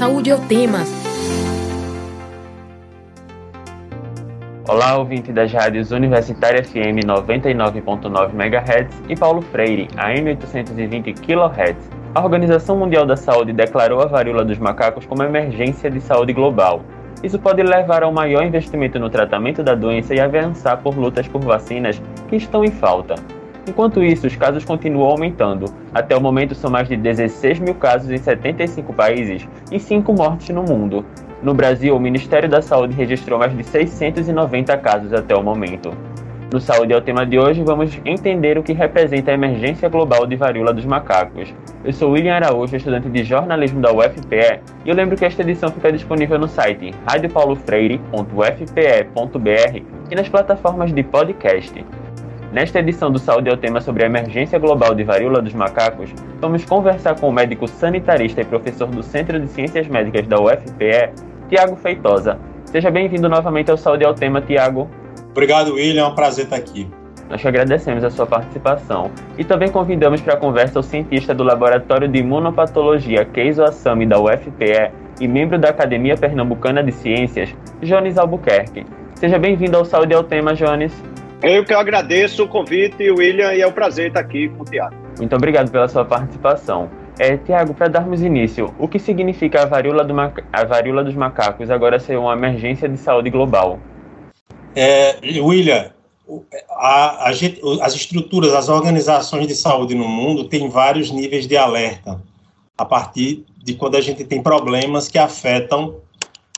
Saúde é o tema. Olá, ouvinte das rádios Universitária FM 99.9 MHz e Paulo Freire, AM 820 kHz. A Organização Mundial da Saúde declarou a varíola dos macacos como emergência de saúde global. Isso pode levar a um maior investimento no tratamento da doença e avançar por lutas por vacinas que estão em falta. Enquanto isso, os casos continuam aumentando. Até o momento, são mais de 16 mil casos em 75 países e 5 mortes no mundo. No Brasil, o Ministério da Saúde registrou mais de 690 casos até o momento. No Saúde é o tema de hoje, vamos entender o que representa a emergência global de varíola dos macacos. Eu sou William Araújo, estudante de jornalismo da UFPE, e eu lembro que esta edição fica disponível no site radiopaulofreire.ufpe.br e nas plataformas de podcast. Nesta edição do Saúde é o tema sobre a emergência global de varíola dos macacos, vamos conversar com o médico sanitarista e professor do Centro de Ciências Médicas da UFPE, Tiago Feitosa. Seja bem-vindo novamente ao Saúde é o tema, Tiago. Obrigado, William. É um prazer estar aqui. Nós te agradecemos a sua participação e também convidamos para a conversa o cientista do Laboratório de Imunopatologia Keizo Assami da UFPE e membro da Academia Pernambucana de Ciências, Jones Albuquerque. Seja bem-vindo ao Saúde ao Tema, Jones. Eu que agradeço o convite, William, e é um prazer estar aqui com o Tiago. Muito obrigado pela sua participação. É, Tiago, para darmos início, o que significa a varíola, do a varíola dos macacos agora ser uma emergência de saúde global? É, William, a, a gente, as estruturas, as organizações de saúde no mundo têm vários níveis de alerta a partir de quando a gente tem problemas que afetam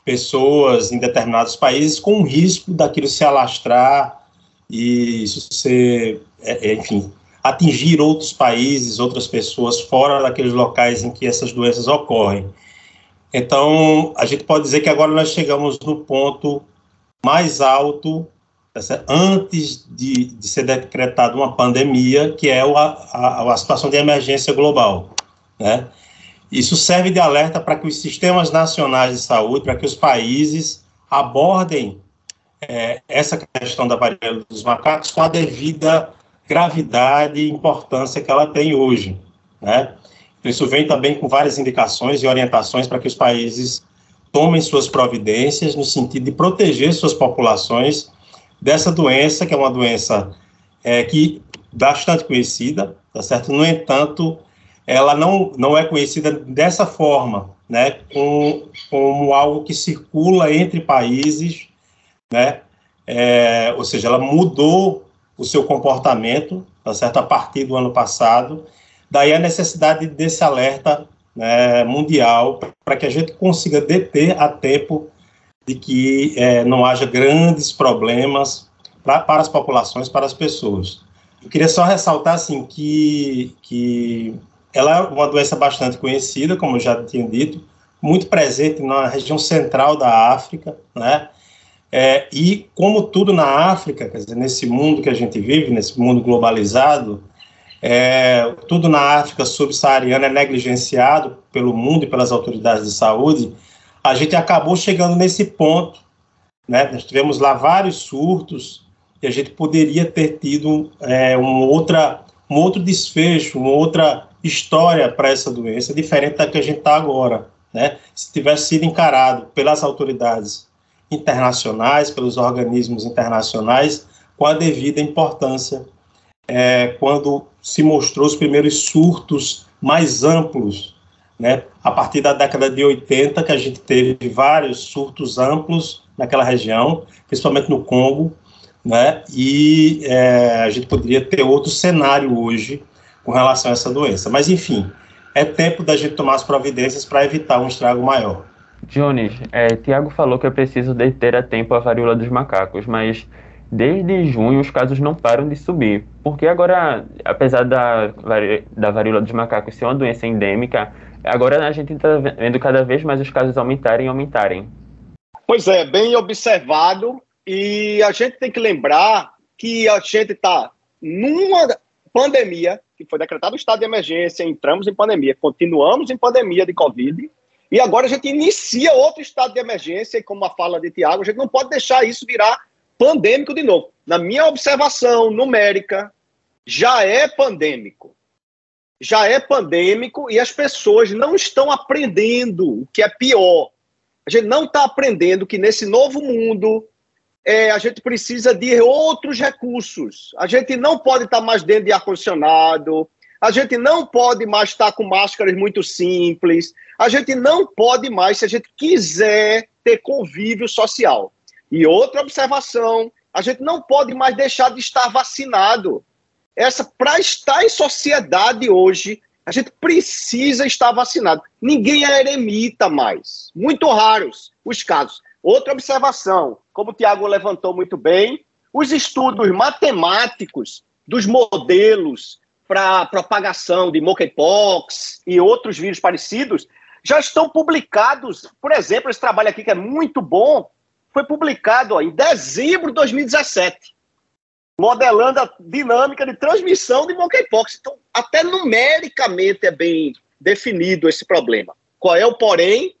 pessoas em determinados países com o risco daquilo se alastrar e isso é, é, enfim, atingir outros países, outras pessoas fora daqueles locais em que essas doenças ocorrem. Então, a gente pode dizer que agora nós chegamos no ponto mais alto tá antes de, de, ser decretada uma pandemia, que é a, a, a, situação de emergência global. Né? Isso serve de alerta para que os sistemas nacionais de saúde, para que os países abordem é, essa questão da varíola dos macacos com a devida gravidade e importância que ela tem hoje. Né? Isso vem também com várias indicações e orientações para que os países tomem suas providências no sentido de proteger suas populações dessa doença, que é uma doença é, que bastante conhecida, tá certo? No entanto, ela não, não é conhecida dessa forma, né, como, como algo que circula entre países, né, é, ou seja, ela mudou o seu comportamento, tá certo, a partir do ano passado, daí a necessidade desse alerta né, mundial para que a gente consiga deter a tempo de que é, não haja grandes problemas pra, para as populações, para as pessoas. Eu queria só ressaltar assim que, que ela é uma doença bastante conhecida, como eu já tinha dito, muito presente na região central da África, né? É, e como tudo na África, dizer, nesse mundo que a gente vive, nesse mundo globalizado, é, tudo na África subsaariana é negligenciado pelo mundo e pelas autoridades de saúde, a gente acabou chegando nesse ponto. Né? Nós tivemos lá vários surtos e a gente poderia ter tido é, outra, um outro desfecho, uma outra história para essa doença, diferente da que a gente está agora. Né? Se tivesse sido encarado pelas autoridades internacionais, pelos organismos internacionais, com a devida importância é, quando se mostrou os primeiros surtos mais amplos, né? A partir da década de 80, que a gente teve vários surtos amplos naquela região, principalmente no Congo, né? E é, a gente poderia ter outro cenário hoje com relação a essa doença. Mas, enfim, é tempo da gente tomar as providências para evitar um estrago maior. Jones, é, Tiago falou que é preciso deter a tempo a varíola dos macacos, mas desde junho os casos não param de subir. Porque agora, apesar da, da varíola dos macacos ser uma doença endêmica, agora a gente está vendo cada vez mais os casos aumentarem e aumentarem. Pois é, bem observado. E a gente tem que lembrar que a gente está numa pandemia, que foi decretado o estado de emergência, entramos em pandemia, continuamos em pandemia de Covid, e agora a gente inicia outro estado de emergência, e como a fala de Tiago, a gente não pode deixar isso virar pandêmico de novo. Na minha observação numérica, já é pandêmico. já é pandêmico e as pessoas não estão aprendendo o que é pior. A gente não está aprendendo que nesse novo mundo é, a gente precisa de outros recursos. A gente não pode estar tá mais dentro de ar-condicionado, a gente não pode mais estar com máscaras muito simples, a gente não pode mais, se a gente quiser ter convívio social. E outra observação, a gente não pode mais deixar de estar vacinado. Essa para estar em sociedade hoje, a gente precisa estar vacinado. Ninguém é eremita mais. Muito raros os casos. Outra observação, como o Tiago levantou muito bem, os estudos matemáticos dos modelos para propagação de monkeypox e outros vírus parecidos já estão publicados. Por exemplo, esse trabalho aqui que é muito bom, foi publicado ó, em dezembro de 2017, modelando a dinâmica de transmissão de monkeypox. Então, até numericamente é bem definido esse problema. Qual é o porém?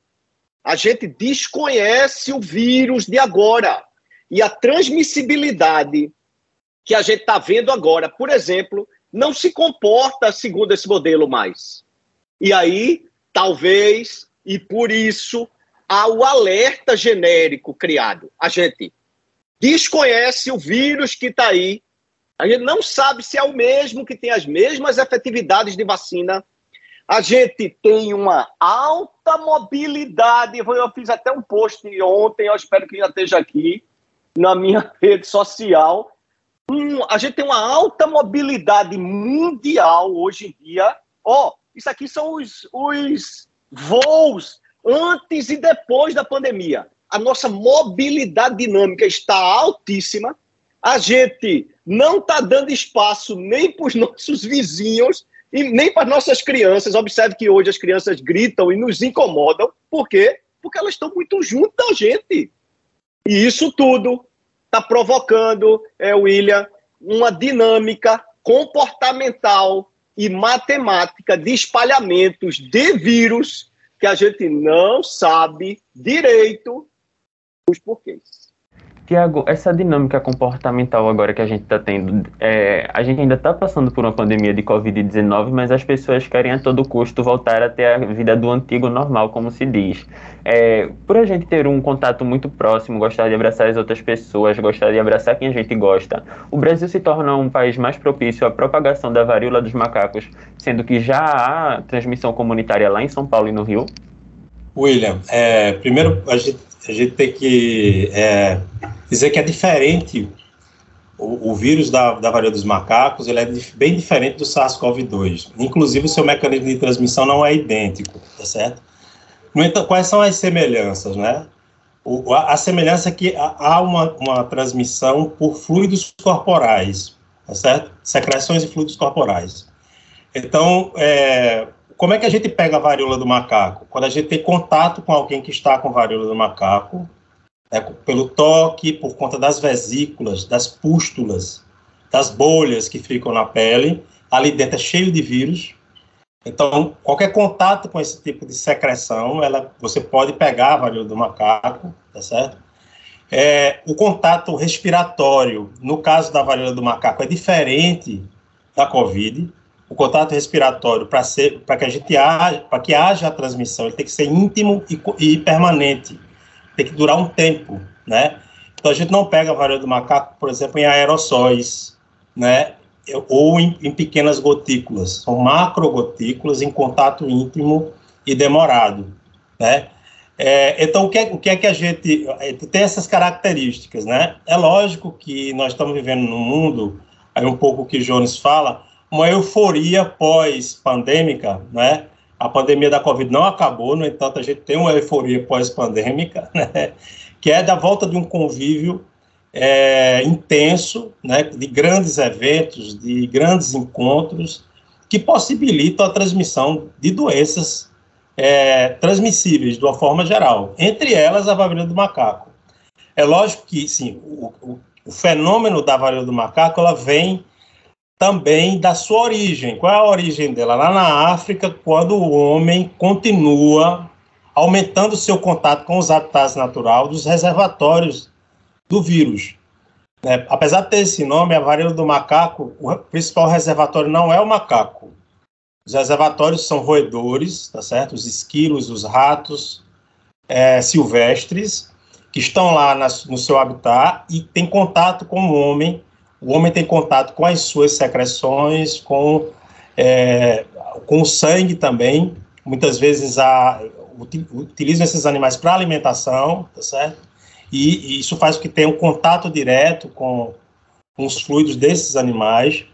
A gente desconhece o vírus de agora. E a transmissibilidade que a gente está vendo agora, por exemplo, não se comporta segundo esse modelo mais. E aí, talvez, e por isso, há o alerta genérico criado. A gente desconhece o vírus que está aí, a gente não sabe se é o mesmo que tem as mesmas efetividades de vacina. A gente tem uma alta mobilidade. Eu fiz até um post ontem, eu espero que já esteja aqui na minha rede social. Um, a gente tem uma alta mobilidade mundial hoje em dia. Ó, oh, isso aqui são os, os voos antes e depois da pandemia. A nossa mobilidade dinâmica está altíssima. A gente não está dando espaço nem para os nossos vizinhos e nem para as nossas crianças. Observe que hoje as crianças gritam e nos incomodam. Por quê? Porque elas estão muito junto da gente. E isso tudo está provocando, é, William, uma dinâmica comportamental e matemática de espalhamentos de vírus que a gente não sabe direito os porquês. Tiago, essa dinâmica comportamental agora que a gente está tendo, é, a gente ainda está passando por uma pandemia de Covid-19, mas as pessoas querem a todo custo voltar a ter a vida do antigo normal, como se diz. É, por a gente ter um contato muito próximo, gostar de abraçar as outras pessoas, gostar de abraçar quem a gente gosta, o Brasil se torna um país mais propício à propagação da varíola dos macacos, sendo que já há transmissão comunitária lá em São Paulo e no Rio? William, é, primeiro a gente a gente tem que é, dizer que é diferente o, o vírus da, da varíola dos macacos, ele é bem diferente do SARS-CoV-2. Inclusive, o seu mecanismo de transmissão não é idêntico, tá certo? No entanto, quais são as semelhanças, né? O, a, a, semelhança é que há uma, uma transmissão por fluidos corporais, tá certo? Secreções e fluidos corporais. Então, é, como é que a gente pega a varíola do macaco? Quando a gente tem contato com alguém que está com varíola do macaco, é, pelo toque, por conta das vesículas, das pústulas, das bolhas que ficam na pele, ali dentro é cheio de vírus. Então, qualquer contato com esse tipo de secreção, ela, você pode pegar a varíola do macaco, tá certo? É, o contato respiratório, no caso da varíola do macaco, é diferente da COVID, o contato respiratório para ser para que a gente haja, para que haja a transmissão, ele tem que ser íntimo e, e, permanente. Tem que durar um tempo, né? Então a gente não pega a varíola do macaco, por exemplo, em aerossóis, né? Ou em, em pequenas gotículas. São macrogotículas em contato íntimo e demorado, né? É, então, o que, é, o que é que a gente é, tem essas características, né? É lógico que nós estamos vivendo num mundo, aí um pouco que o Jones fala, uma euforia pós-pandêmica, né? A pandemia da Covid não acabou, no entanto, a gente tem uma euforia pós-pandêmica, né? Que é da volta de um convívio é, intenso, né? De grandes eventos, de grandes encontros, que possibilitam a transmissão de doenças é, transmissíveis de uma forma geral, entre elas a varíola do macaco. É lógico que, sim, o, o, o fenômeno da varíola do macaco ela vem também da sua origem. Qual é a origem dela? Lá na África, quando o homem continua aumentando seu contato com os habitats naturais dos reservatórios do vírus. É, apesar de ter esse nome, a varíola do macaco, o principal reservatório não é o macaco. Os reservatórios são roedores, tá certo? Os esquilos, os ratos é, silvestres, que estão lá na, no seu habitat e tem contato com o homem. O homem tem contato com as suas secreções, com, é, com o sangue também. Muitas vezes a, utilizam esses animais para alimentação, tá certo? E, e, isso faz com que tenha um contato direto com, com os fluidos desses animais.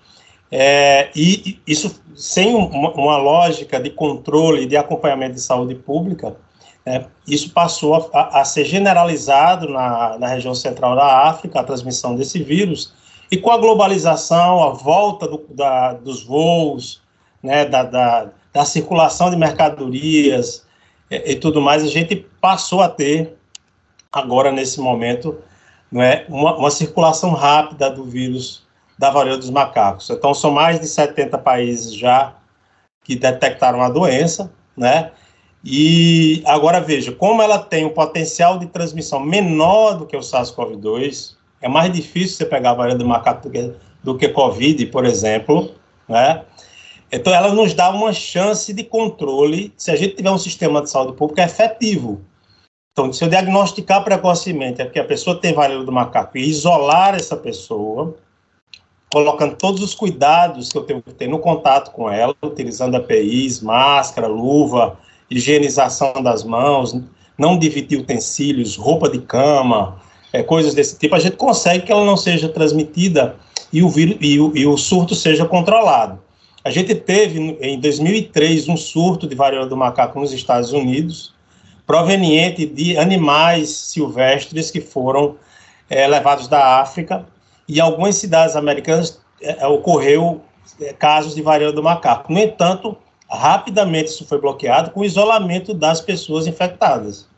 É, e, e isso sem uma, uma, lógica de controle e de acompanhamento de saúde pública, é, isso passou a, a, ser generalizado na, na região central da África, a transmissão desse vírus, e com a globalização, a volta do, da, dos voos, né, da, da, da, circulação de mercadorias e, e, tudo mais, a gente passou a ter, agora nesse momento, é, uma, uma circulação rápida do vírus da varíola dos macacos. Então, são mais de 70 países já que detectaram a doença, né? E agora veja, como ela tem um potencial de transmissão menor do que o SARS-CoV-2, é mais difícil você pegar a varíola do macaco do que, do que Covid, por exemplo, né? Então, ela nos dá uma chance de controle se a gente tiver um sistema de saúde pública efetivo. Então, se eu diagnosticar precocemente é que a pessoa tem varíola do macaco e isolar essa pessoa, colocando todos os cuidados que eu tenho que ter no contato com ela, utilizando APIs, máscara, luva, higienização das mãos, não dividir utensílios, roupa de cama, é, coisas desse tipo, a gente consegue que ela não seja transmitida e o, vírus, e o, e o surto seja controlado. A gente teve, em 2003, um surto de varíola do macaco nos Estados Unidos, proveniente de animais silvestres que foram é, levados da África, e algumas cidades americanas é, ocorreu é, casos de varíola do macaco. No entanto, rapidamente isso foi bloqueado com o isolamento das pessoas infectadas.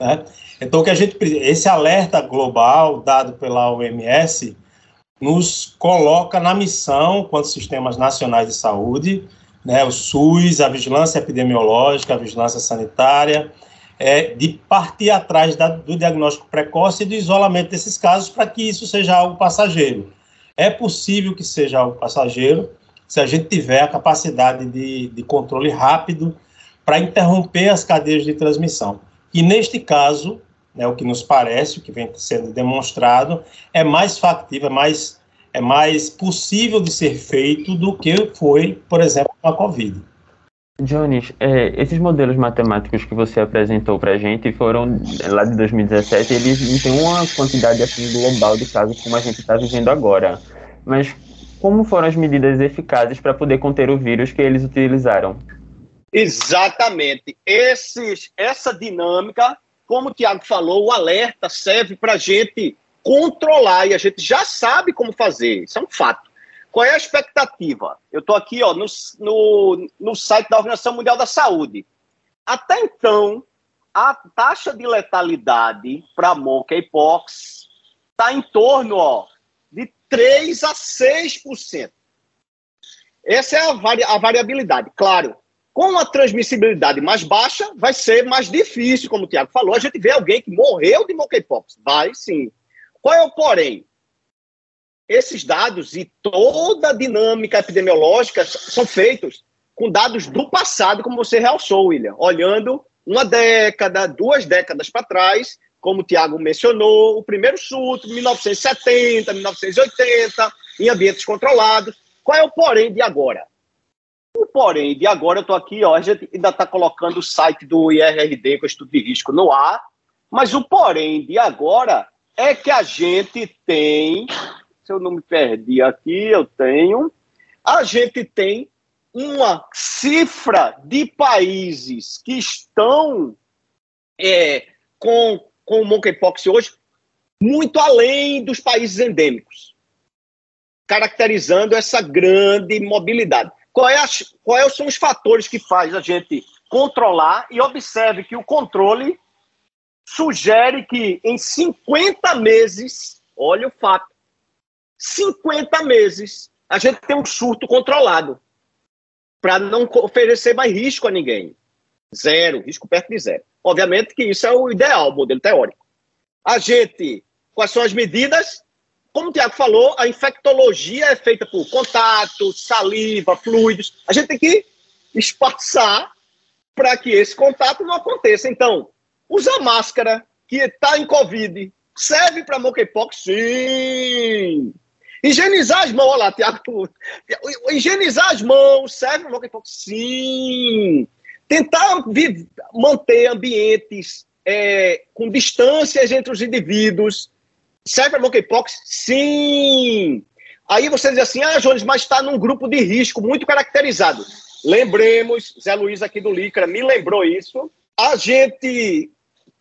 Né? Então, que a gente, esse alerta global dado pela OMS nos coloca na missão, quanto sistemas nacionais de saúde, né, o SUS, a vigilância epidemiológica, a vigilância sanitária, é, de partir atrás da, do diagnóstico precoce e do isolamento desses casos para que isso seja algo passageiro. É possível que seja algo passageiro se a gente tiver a capacidade de, de controle rápido para interromper as cadeias de transmissão. E neste caso, né, o que nos parece, o que vem sendo demonstrado, é mais factível, é mais, é mais possível de ser feito do que foi, por exemplo, com a Covid. Jones, é, esses modelos matemáticos que você apresentou para a gente foram lá de 2017, eles não têm uma quantidade assim global de casos como a gente está vivendo agora. Mas como foram as medidas eficazes para poder conter o vírus que eles utilizaram? Exatamente. Esses, essa dinâmica, como o Tiago falou, o alerta serve para a gente controlar e a gente já sabe como fazer. Isso é um fato. Qual é a expectativa? Eu estou aqui ó, no, no, no site da Organização Mundial da Saúde. Até então, a taxa de letalidade para monkeypox está em torno ó, de 3 a 6%. Essa é a, vari a variabilidade. Claro, com a transmissibilidade mais baixa, vai ser mais difícil, como o Tiago falou, a gente vê alguém que morreu de monkeypox. Vai sim. Qual é o porém? esses dados e toda a dinâmica epidemiológica são feitos com dados do passado, como você realçou, William, olhando uma década, duas décadas para trás, como o Tiago mencionou, o primeiro surto, 1970, 1980, em ambientes controlados. Qual é o porém de agora? O porém de agora, eu estou aqui, ó, a gente ainda está colocando o site do IRRD, com estudo de risco, no ar, mas o porém de agora é que a gente tem se eu não me perdi aqui, eu tenho. A gente tem uma cifra de países que estão é, com, com o monkeypox hoje muito além dos países endêmicos, caracterizando essa grande mobilidade. Qual é quais são os fatores que faz a gente controlar e observe que o controle sugere que em 50 meses, olha o fato, 50 meses a gente tem um surto controlado para não oferecer mais risco a ninguém. Zero, risco perto de zero. Obviamente que isso é o ideal, o modelo teórico. A gente, quais são as medidas? Como o Tiago falou, a infectologia é feita por contato, saliva, fluidos. A gente tem que espaçar para que esse contato não aconteça. Então, usar máscara que está em Covid serve para monkeypox? Sim! Higienizar as mãos, olha lá, Tiago. Higienizar as mãos serve para monkeypox? Sim! Tentar manter ambientes é, com distâncias entre os indivíduos serve para monkeypox? Sim! Aí você diz assim, ah, Jones, mas está num grupo de risco muito caracterizado. Lembremos, Zé Luiz aqui do Licra me lembrou isso. A gente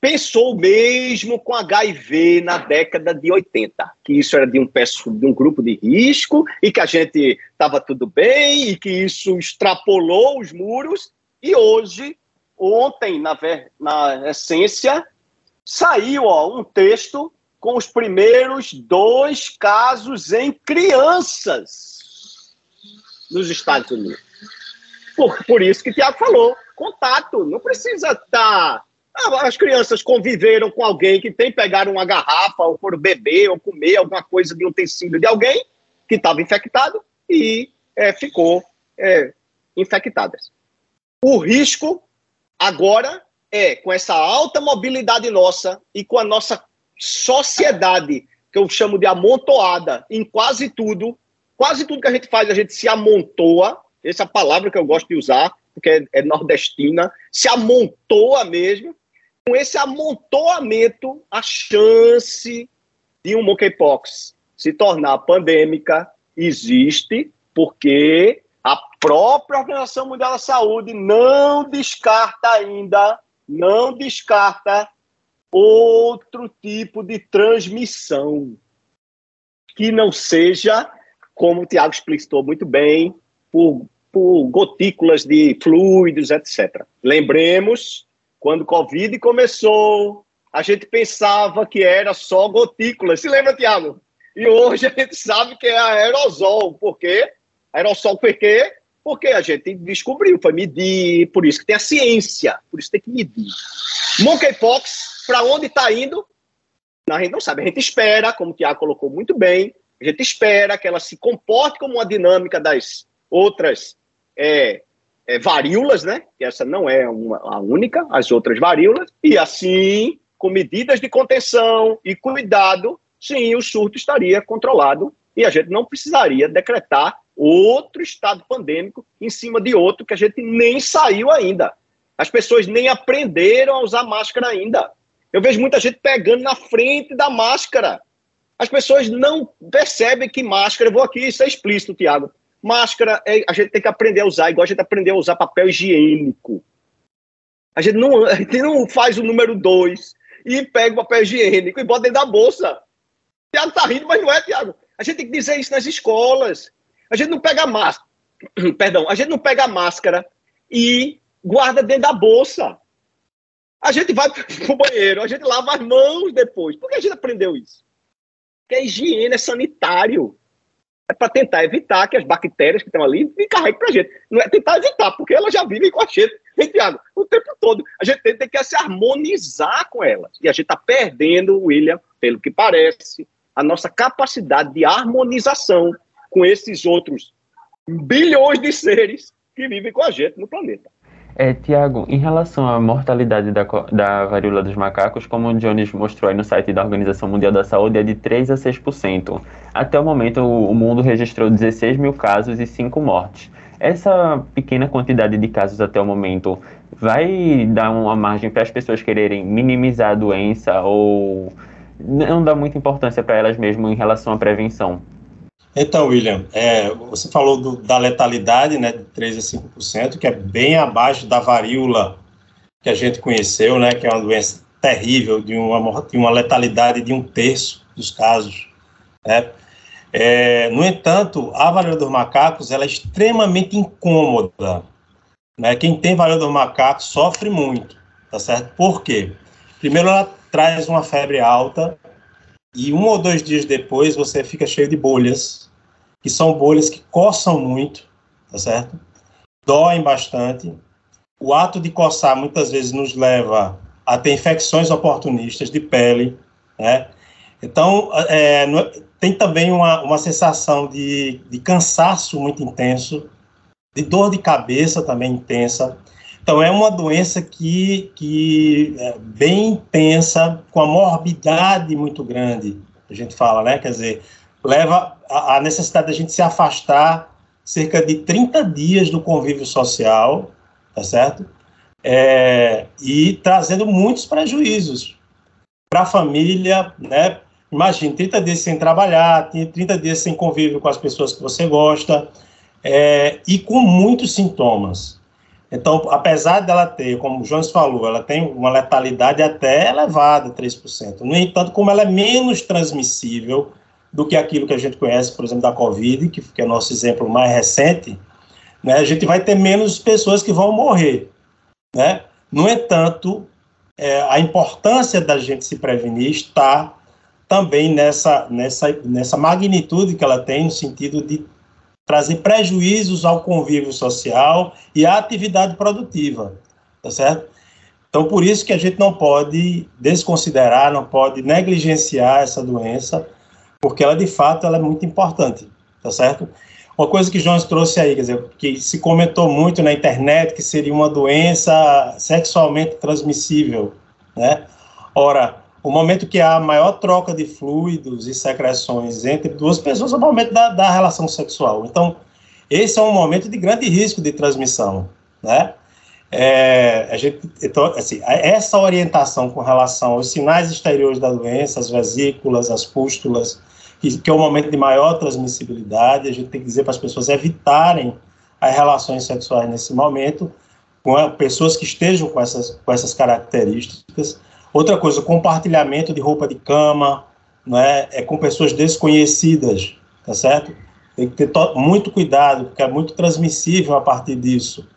pensou mesmo com HIV na década de 80, que isso era de um, de um grupo de risco e que a gente estava tudo bem e que isso extrapolou os muros. E hoje, ontem, na, na essência, saiu ó, um texto com os primeiros dois casos em crianças nos Estados Unidos. Por, por isso que o Tiago falou, contato, não precisa estar... Tá, ah, as crianças conviveram com alguém que tem pegar uma garrafa, ou por beber, ou comer alguma coisa de utensílio de alguém que estava infectado e é, ficou é, infectadas. O risco agora é, com essa alta mobilidade nossa e com a nossa sociedade, que eu chamo de amontoada em quase tudo. Quase tudo que a gente faz, a gente se amontoa. Essa é palavra que eu gosto de usar, porque é, é nordestina. Se amontoa mesmo. Com esse amontoamento, a chance de um monkeypox se tornar pandêmica existe, porque a própria Organização Mundial da Saúde não descarta ainda, não descarta outro tipo de transmissão que não seja, como o Tiago explicitou muito bem, por, por gotículas de fluidos, etc. Lembremos, quando o Covid começou, a gente pensava que era só gotículas. Se lembra, Tiago? E hoje a gente sabe que é aerosol. Por quê? Aerosol por quê? Porque a gente descobriu, foi medir, por isso que tem a ciência, por isso tem que medir. Monkeypox para onde está indo, a gente não sabe. A gente espera, como o Tiago colocou muito bem, a gente espera que ela se comporte como uma dinâmica das outras é, é, varíolas, né? Que essa não é uma, a única, as outras varíolas, e assim, com medidas de contenção e cuidado, sim, o surto estaria controlado e a gente não precisaria decretar outro estado pandêmico em cima de outro que a gente nem saiu ainda. As pessoas nem aprenderam a usar máscara ainda. Eu vejo muita gente pegando na frente da máscara. As pessoas não percebem que máscara, eu vou aqui isso é explícito, Tiago. Máscara, é, a gente tem que aprender a usar, igual a gente aprendeu a usar papel higiênico. A gente não, a gente não faz o número dois e pega o papel higiênico e bota dentro da bolsa. Tiago tá rindo, mas não é, Tiago. A gente tem que dizer isso nas escolas. A gente não pega máscara. Perdão, a gente não pega a máscara e guarda dentro da bolsa. A gente vai pro banheiro, a gente lava as mãos depois. Por que a gente aprendeu isso? Porque a higiene é sanitário. É para tentar evitar que as bactérias que estão ali me carreguem para a gente. Não é tentar evitar, porque elas já vivem com a gente, hein? O tempo todo. A gente tem, tem que se harmonizar com elas. E a gente está perdendo, William, pelo que parece, a nossa capacidade de harmonização com esses outros bilhões de seres que vivem com a gente no planeta. É, Tiago, em relação à mortalidade da, da varíola dos macacos, como o Jones mostrou aí no site da Organização Mundial da Saúde, é de 3 a 6%. Até o momento, o, o mundo registrou 16 mil casos e 5 mortes. Essa pequena quantidade de casos até o momento vai dar uma margem para as pessoas quererem minimizar a doença ou não dar muita importância para elas mesmo em relação à prevenção? Então, William, é, você falou do, da letalidade, né, de 3 a 5%, que é bem abaixo da varíola que a gente conheceu, né, que é uma doença terrível, de uma, de uma letalidade de um terço dos casos. Né? É, no entanto, a varíola dos macacos ela é extremamente incômoda. Né? Quem tem varíola dos macacos sofre muito, tá certo? Por quê? Primeiro, ela traz uma febre alta, e um ou dois dias depois você fica cheio de bolhas, que são bolhas que coçam muito, tá certo? Doem bastante. O ato de coçar muitas vezes nos leva a ter infecções oportunistas de pele, né? Então, é, tem também uma, uma sensação de, de cansaço muito intenso, de dor de cabeça também intensa. Então, é uma doença que, que é bem intensa, com a morbidade muito grande, a gente fala, né? Quer dizer, leva a, a necessidade da gente se afastar cerca de 30 dias do convívio social, tá certo? É, e trazendo muitos prejuízos para a família, né? Imagine, 30 dias sem trabalhar, 30 dias sem convívio com as pessoas que você gosta, é, e com muitos sintomas. Então, apesar dela ter, como o Jones falou, ela tem uma letalidade até elevada, 3%. No entanto, como ela é menos transmissível do que aquilo que a gente conhece, por exemplo, da Covid, que, que é nosso exemplo mais recente, né, a gente vai ter menos pessoas que vão morrer. Né? No entanto, é, a importância da gente se prevenir está também nessa, nessa, nessa magnitude que ela tem, no sentido de trazer prejuízos ao convívio social e à atividade produtiva, tá certo? Então, por isso que a gente não pode desconsiderar, não pode negligenciar essa doença, porque ela, de fato, ela é muito importante, tá certo? Uma coisa que Jones trouxe aí, quer dizer, que se comentou muito na internet que seria uma doença sexualmente transmissível, né? Ora, o momento que há a maior troca de fluidos e secreções entre duas pessoas é o momento da, da relação sexual. Então, esse é um momento de grande risco de transmissão, né? É, a gente, então, assim, essa orientação com relação aos sinais exteriores da doença, as vesículas, as pústulas, que, é o momento de maior transmissibilidade, a gente tem que dizer para as pessoas evitarem as relações sexuais nesse momento, com pessoas que estejam com essas, com essas características, Outra coisa, compartilhamento de roupa de cama, né, é com pessoas desconhecidas, tá certo? Tem que ter muito cuidado, porque é muito transmissível a partir disso,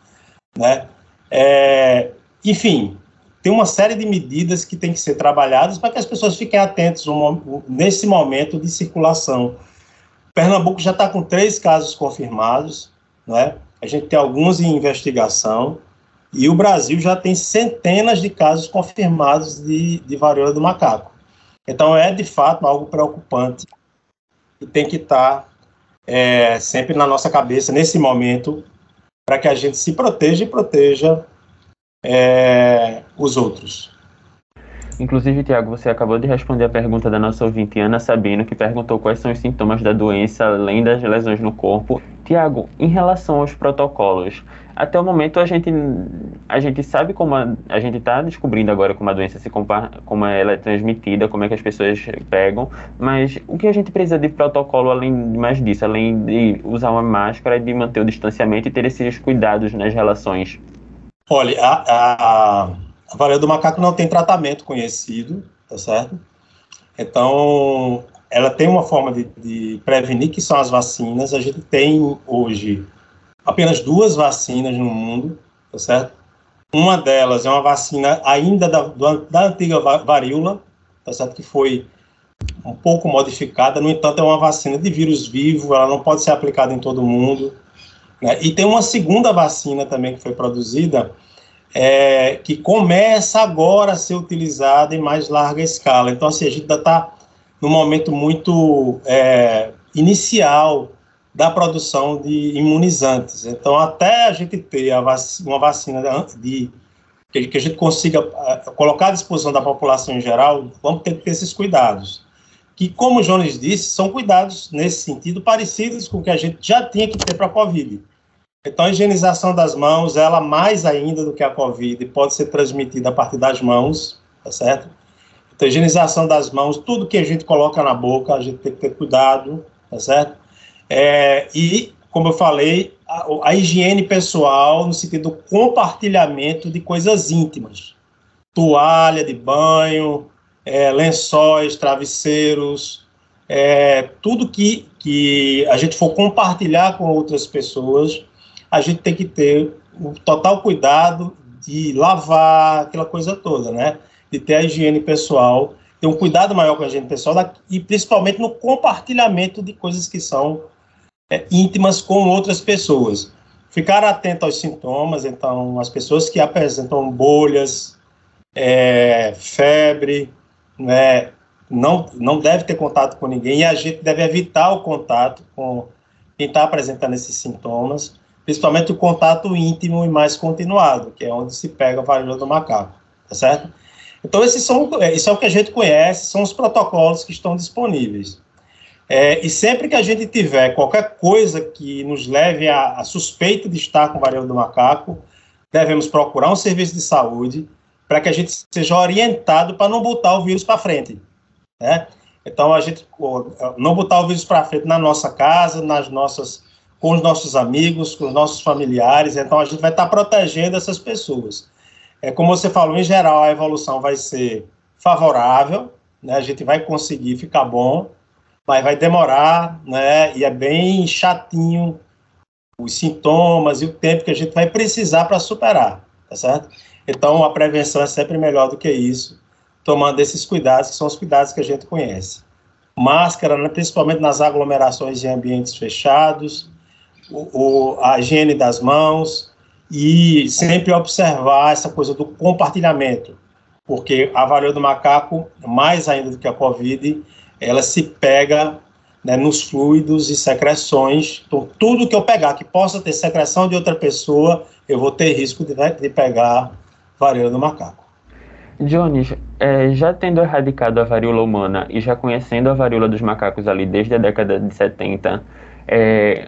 né? É, enfim, tem uma série de medidas que tem que ser trabalhadas para que as pessoas fiquem atentas nesse momento de circulação. Pernambuco já está com três casos confirmados, né? A gente tem alguns em investigação. E o Brasil já tem centenas de casos confirmados de, de varíola do macaco. Então, é de fato algo preocupante e tem que estar é, sempre na nossa cabeça nesse momento para que a gente se proteja e proteja é, os outros. Inclusive, Tiago, você acabou de responder a pergunta da nossa ouvinte Ana Sabino, que perguntou quais são os sintomas da doença além das lesões no corpo. Tiago, em relação aos protocolos, até o momento a gente, a gente sabe como a, a gente está descobrindo agora como a doença se como ela é transmitida, como é que as pessoas pegam, mas o que a gente precisa de protocolo além mais disso, além de usar uma máscara, de manter o distanciamento e ter esses cuidados nas relações? Olha, a, a, a varíola do macaco não tem tratamento conhecido, tá certo? Então, ela tem uma forma de, de prevenir, que são as vacinas. A gente tem hoje apenas duas vacinas no mundo, tá certo? Uma delas é uma vacina ainda da, da antiga varíola, tá certo? Que foi um pouco modificada, no entanto, é uma vacina de vírus vivo, ela não pode ser aplicada em todo mundo. Né? E tem uma segunda vacina também que foi produzida, é, que começa agora a ser utilizada em mais larga escala. Então, assim, a gente ainda está num momento muito é, inicial da produção de imunizantes. Então, até a gente ter a vac uma vacina de, de que, a gente consiga uh, colocar à disposição da população em geral, vamos ter que ter esses cuidados. Que, como o Jones disse, são cuidados nesse sentido parecidos com o que a gente já tinha que ter para a Covid. Então, a higienização das mãos, ela mais ainda do que a Covid, pode ser transmitida a partir das mãos, tá certo? Então, higienização das mãos, tudo que a gente coloca na boca, a gente tem que ter cuidado, tá certo? É, e, como eu falei, a, a, higiene pessoal no sentido do compartilhamento de coisas íntimas. Toalha de banho, é, lençóis, travesseiros, é, tudo que, que a gente for compartilhar com outras pessoas, a gente tem que ter o total cuidado de lavar aquela coisa toda, né? De ter a higiene pessoal, ter um cuidado maior com a higiene pessoal e principalmente no compartilhamento de coisas que são é, íntimas com outras pessoas. Ficar atento aos sintomas, então, as pessoas que apresentam bolhas, é, febre, né, não, não deve ter contato com ninguém e a gente deve evitar o contato com quem está apresentando esses sintomas, principalmente o contato íntimo e mais continuado, que é onde se pega a varíola do macaco, tá certo? Então, esses são, é, isso é o que a gente conhece, são os protocolos que estão disponíveis. É, e sempre que a gente tiver qualquer coisa que nos leve a, a suspeita de estar com varíola do macaco, devemos procurar um serviço de saúde para que a gente seja orientado para não botar o vírus para frente. Né? Então, a gente não botar o vírus para frente na nossa casa, nas nossas, com os nossos amigos, com os nossos familiares. Então, a gente vai estar protegendo essas pessoas. É como você falou, em geral, a evolução vai ser favorável, né? A gente vai conseguir ficar bom, mas vai demorar, né? E é bem chatinho os sintomas e o tempo que a gente vai precisar para superar, tá certo? Então, a prevenção é sempre melhor do que isso, tomando esses cuidados, que são os cuidados que a gente conhece. Máscara, né, principalmente nas aglomerações em ambientes fechados, o, a higiene das mãos, e sempre observar essa coisa do compartilhamento, porque a varíola do macaco, mais ainda do que a Covid, ela se pega né, nos fluidos e secreções. Então, tudo que eu pegar que possa ter secreção de outra pessoa, eu vou ter risco de, de pegar varíola do macaco. Jones, é, já tendo erradicado a varíola humana e já conhecendo a varíola dos macacos ali desde a década de 70, é,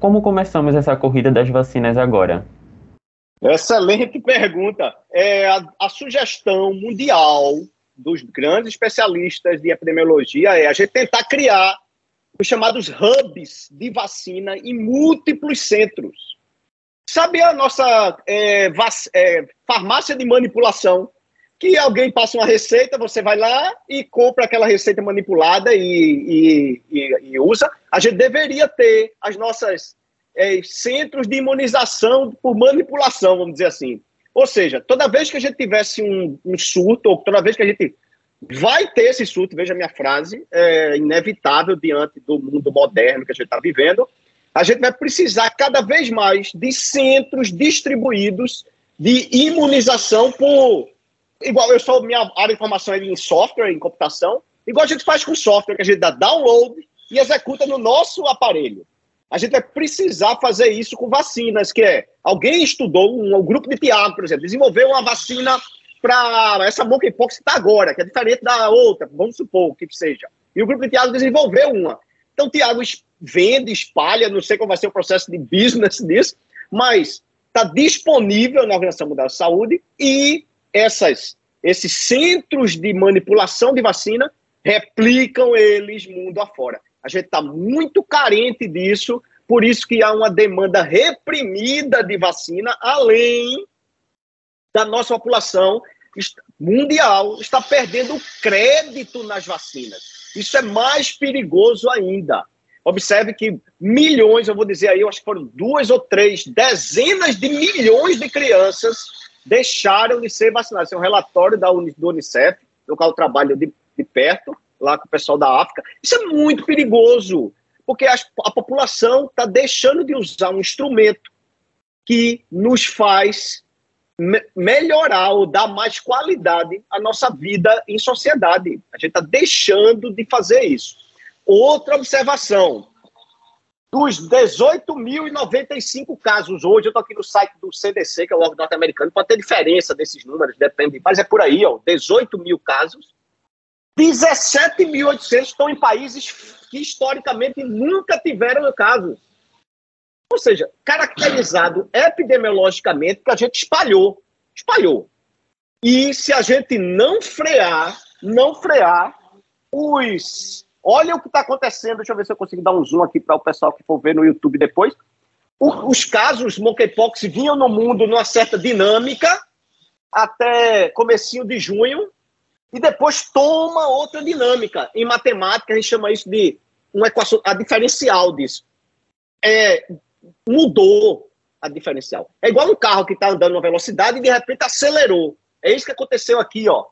como começamos essa corrida das vacinas agora? Excelente pergunta. É, a, a, sugestão mundial dos grandes especialistas de epidemiologia é a gente tentar criar os chamados hubs de vacina em múltiplos centros. Sabe a nossa é, é, farmácia de manipulação? Que alguém passa uma receita, você vai lá e compra aquela receita manipulada e, e, e, e usa. A gente deveria ter as nossas é, centros de imunização por manipulação, vamos dizer assim. Ou seja, toda vez que a gente tivesse um, um surto, ou toda vez que a gente vai ter esse surto, veja a minha frase, é inevitável diante do mundo moderno que a gente está vivendo, a gente vai precisar cada vez mais de centros distribuídos de imunização por. Igual eu sou, minha área de formação é em software, em computação, igual a gente faz com software, que a gente dá download e executa no nosso aparelho. A gente vai precisar fazer isso com vacinas, que é alguém estudou, um, um grupo de Tiago, por exemplo, desenvolveu uma vacina para essa monkeypox que está agora, que é diferente da outra, vamos supor, o que, que seja. E o grupo de Tiago desenvolveu uma. Então, o Tiago vende, espalha, não sei qual vai ser o processo de business disso, mas está disponível na Organização Mundial da Saúde e essas, esses centros de manipulação de vacina replicam eles mundo afora. A gente está muito carente disso, por isso que há uma demanda reprimida de vacina, além da nossa população mundial está perdendo crédito nas vacinas. Isso é mais perigoso ainda. Observe que milhões, eu vou dizer aí, eu acho que foram duas ou três, dezenas de milhões de crianças deixaram de ser vacinadas. Esse é um relatório da do Unicef, no qual eu trabalho de, de perto, lá com o pessoal da África. Isso é muito perigoso, porque a, a população está deixando de usar um instrumento que nos faz me melhorar ou dar mais qualidade à nossa vida em sociedade. A gente está deixando de fazer isso. Outra observação. Dos 18.095 casos hoje, eu estou aqui no site do CDC, que é o órgão norte-americano, pode ter diferença desses números, depende, mas é por aí, ó, 18 mil casos. 17.800 estão em países que historicamente nunca tiveram casos. Ou seja, caracterizado epidemiologicamente que a gente espalhou. Espalhou. E se a gente não frear, não frear, os. Olha o que está acontecendo. Deixa eu ver se eu consigo dar um zoom aqui para o pessoal que for ver no YouTube depois. O, os casos monkeypox vinham no mundo numa certa dinâmica até comecinho de junho, e depois toma outra dinâmica. Em matemática, a gente chama isso de uma equação, a diferencial disso. É, mudou a diferencial. É igual um carro que está andando uma velocidade e de repente acelerou. É isso que aconteceu aqui, ó.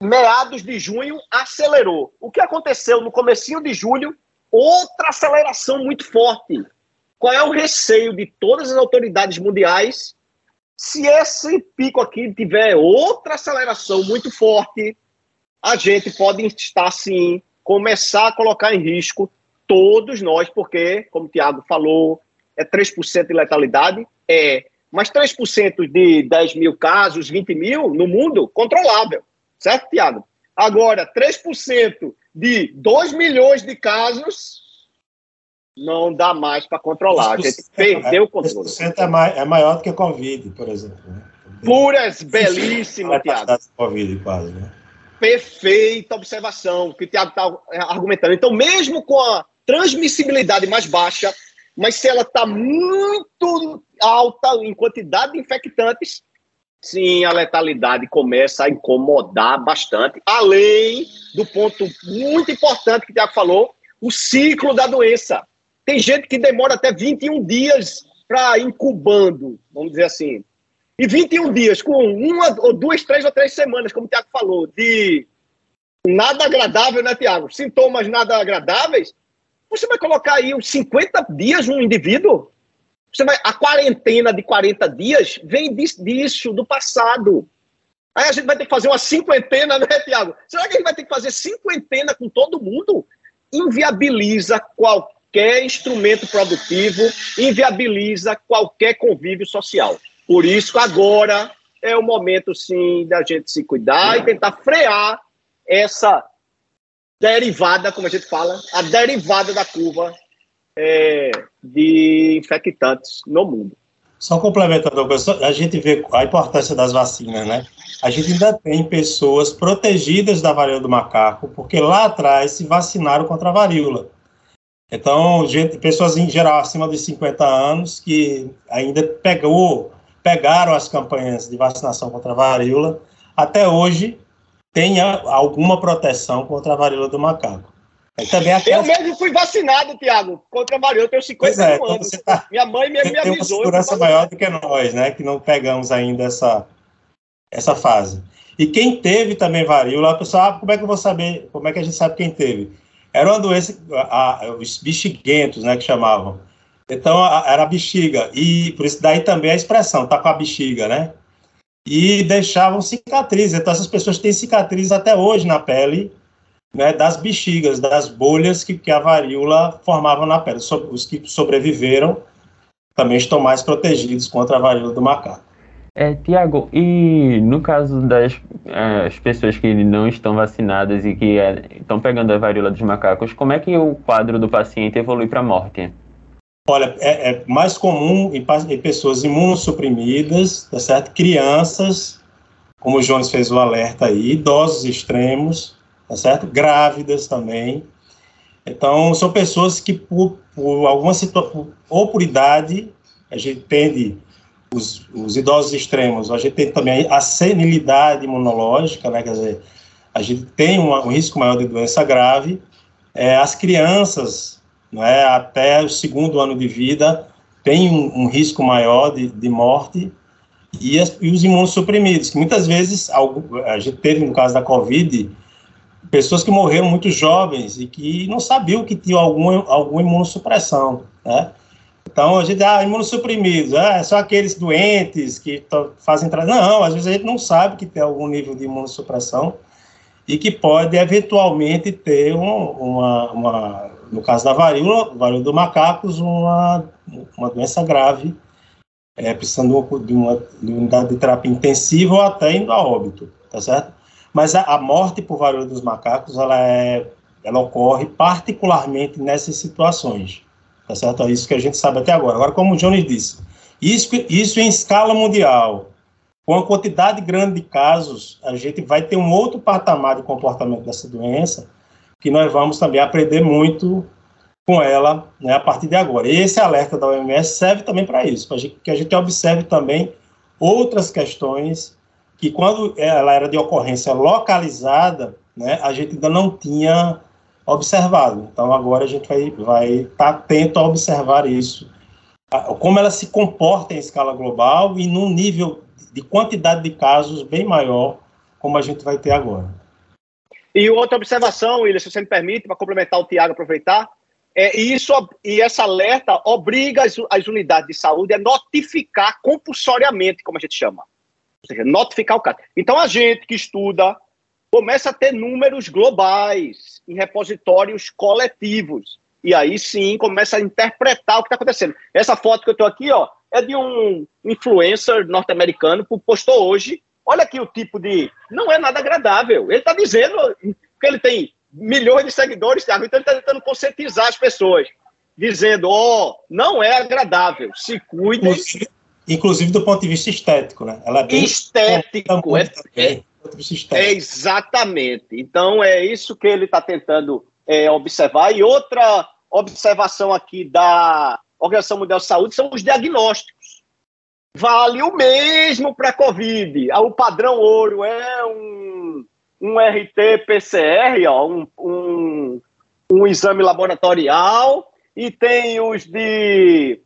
Meados de junho acelerou. O que aconteceu no comecinho de julho? Outra aceleração muito forte. Qual é o receio de todas as autoridades mundiais se esse pico aqui tiver outra aceleração muito forte, a gente pode estar, sim, começar a colocar em risco todos nós, porque, como o Tiago falou, é 3% de letalidade? É. Mas 3% de 10 mil casos, 20 mil no mundo, controlável. Certo, Tiago? Agora, 3% de 2 milhões de casos, não dá mais para controlar. A gente perdeu o controle. 3% é, é maior do que a Covid, por exemplo. Né? Puras, belíssima, Tiago. Covid, quase, né? Perfeita observação que o Tiago está argumentando. Então, mesmo com a transmissibilidade mais baixa, mas se ela está muito alta em quantidade de infectantes, sim, a letalidade começa a incomodar bastante. Além do ponto muito importante que o Tiago falou, o ciclo da doença. Tem gente que demora até 21 dias para incubando, vamos dizer assim. E 21 dias, com uma ou duas, três ou três semanas, como o Tiago falou, de nada agradável, né, Tiago? Sintomas nada agradáveis. Você vai colocar aí uns 50 dias no indivíduo? A quarentena de 40 dias vem disso, do passado. Aí a gente vai ter que fazer uma cinquentena, né, Tiago? Será que a gente vai ter que fazer cinquentena com todo mundo? Inviabiliza qualquer instrumento produtivo, inviabiliza qualquer convívio social. Por isso, agora é o momento, sim, da gente se cuidar e tentar frear essa derivada, como a gente fala, a derivada da curva é, de infectantes no mundo. Só complementando, a gente vê a importância das vacinas, né? A gente ainda tem pessoas protegidas da varíola do macaco, porque lá atrás se vacinaram contra a varíola. Então, gente, pessoas em geral acima de 50 anos que ainda pegou pegaram as campanhas de vacinação contra a varíola, até hoje tenha alguma proteção contra a varíola do macaco. Também Eu mesmo fui vacinado, Tiago, contra a varíola, eu tenho 50 é, anos. Tá... Minha mãe mesmo me avisou. Tem uma segurança maior do que nós, né, que não pegamos ainda essa, essa fase. E quem teve também varíola, a pessoa, ah, como é que eu vou saber, como é que a gente sabe quem teve? Era uma doença, a, a, os bexiguentos, né, que chamavam. Então, era a bexiga. E por isso daí também a expressão, tá com a bexiga, né? E deixavam cicatrizes. Então, essas pessoas têm cicatrizes até hoje na pele, né, das bexigas, das bolhas que, que a varíola formava na pele. Os que sobreviveram também estão mais protegidos contra a varíola do macaco. É, Tiago, e no caso das é, as pessoas que não estão vacinadas e que é, estão pegando a varíola dos macacos, como é que o quadro do paciente evolui para a morte? Olha, é, é mais comum em, em, pessoas imunossuprimidas, tá certo? Crianças, como o Jones fez o alerta aí, idosos extremos, tá certo? Grávidas também. Então, são pessoas que, por, por alguma situação, ou por idade, a gente tende, os, os idosos extremos, a gente tem também a senilidade imunológica, né? Quer dizer, a gente tem um risco maior de doença grave. É, as crianças, é? até o segundo ano de vida, tem um, um risco maior de, de morte, e, as, e, os imunossuprimidos, que muitas vezes, a gente teve no caso da Covid, pessoas que morreram muito jovens e que não sabiam que tinham alguma, alguma imunossupressão, né? Então, a gente, ah, imunossuprimidos, ah, são aqueles doentes que fazem... Não, às vezes a gente não sabe que tem algum nível de imunossupressão e que pode, eventualmente, ter um, uma, uma no caso da varíola, varíola do macacos, uma, uma doença grave, é, precisando de uma, de uma unidade de terapia intensiva ou até indo a óbito, tá certo? Mas a, a morte por varíola dos macacos, ela, é, ela ocorre particularmente nessas situações, tá certo? É isso que a gente sabe até agora. Agora, como o Jones disse, isso, isso em escala mundial, com a quantidade grande de casos, a gente vai ter um outro patamar de comportamento dessa doença, que nós vamos também aprender muito com ela né, a partir de agora. E esse alerta da OMS serve também para isso, para que a gente observe também outras questões que, quando ela era de ocorrência localizada, né, a gente ainda não tinha observado. Então, agora a gente vai estar vai tá atento a observar isso, como ela se comporta em escala global e num nível de quantidade de casos bem maior, como a gente vai ter agora. E outra observação, William, se você me permite, para complementar o Tiago, aproveitar, é, isso, e essa alerta obriga as, as, unidades de saúde a notificar compulsoriamente, como a gente chama. Seja, notificar o caso. Então, a gente que estuda começa a ter números globais em repositórios coletivos. E aí sim começa a interpretar o que está acontecendo. Essa foto que eu estou aqui, ó, é de um influencer norte-americano que postou hoje. Olha aqui o tipo de. Não é nada agradável. Ele está dizendo que ele tem milhões de seguidores, então ele está tentando conscientizar as pessoas, dizendo: ó, oh, não é agradável, se cuidem. Inclusive, do ponto de vista estético, né? Ela é bem estético. É, é, é, exatamente. Então é isso que ele está tentando é, observar. E outra observação aqui da Organização Mundial de Saúde são os diagnósticos. Vale o mesmo para a Covid. Ah, o padrão ouro é um, um RT-PCR, um, um, um exame laboratorial, e tem os de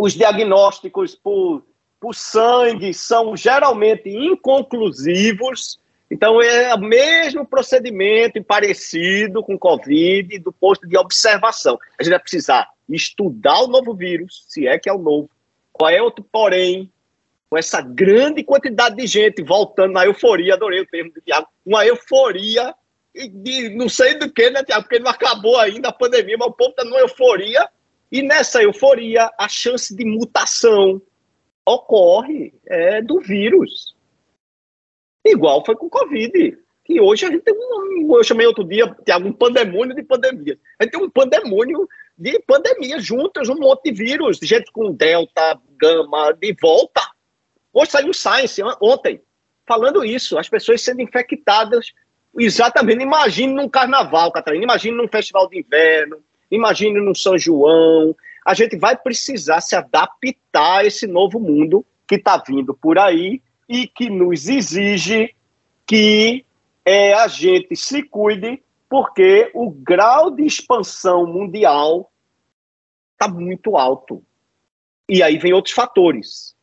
os diagnósticos por, por sangue são geralmente inconclusivos então, é o mesmo procedimento parecido com Covid do posto de observação. A gente vai precisar estudar o novo vírus, se é que é o novo. Qual é outro porém? Com essa grande quantidade de gente voltando na euforia, adorei o termo do Tiago, uma euforia de não sei do que, né, Tiago? Porque não acabou ainda a pandemia, mas o povo está numa euforia. E nessa euforia, a chance de mutação ocorre é, do vírus. Igual foi com o Covid. Que hoje a gente tem um. Eu chamei outro dia, Tiago, um pandemônio de pandemia. A gente tem um pandemônio de pandemia juntas, um monte de vírus, gente com Delta, Gama, de volta. Hoje saiu o Science, ontem, falando isso, as pessoas sendo infectadas. Exatamente, imagine num carnaval, Catarina, imagine num festival de inverno, imagine num São João. A gente vai precisar se adaptar a esse novo mundo que está vindo por aí e que nos exige que é, a gente se cuide, porque o grau de expansão mundial está muito alto. E aí vem outros fatores.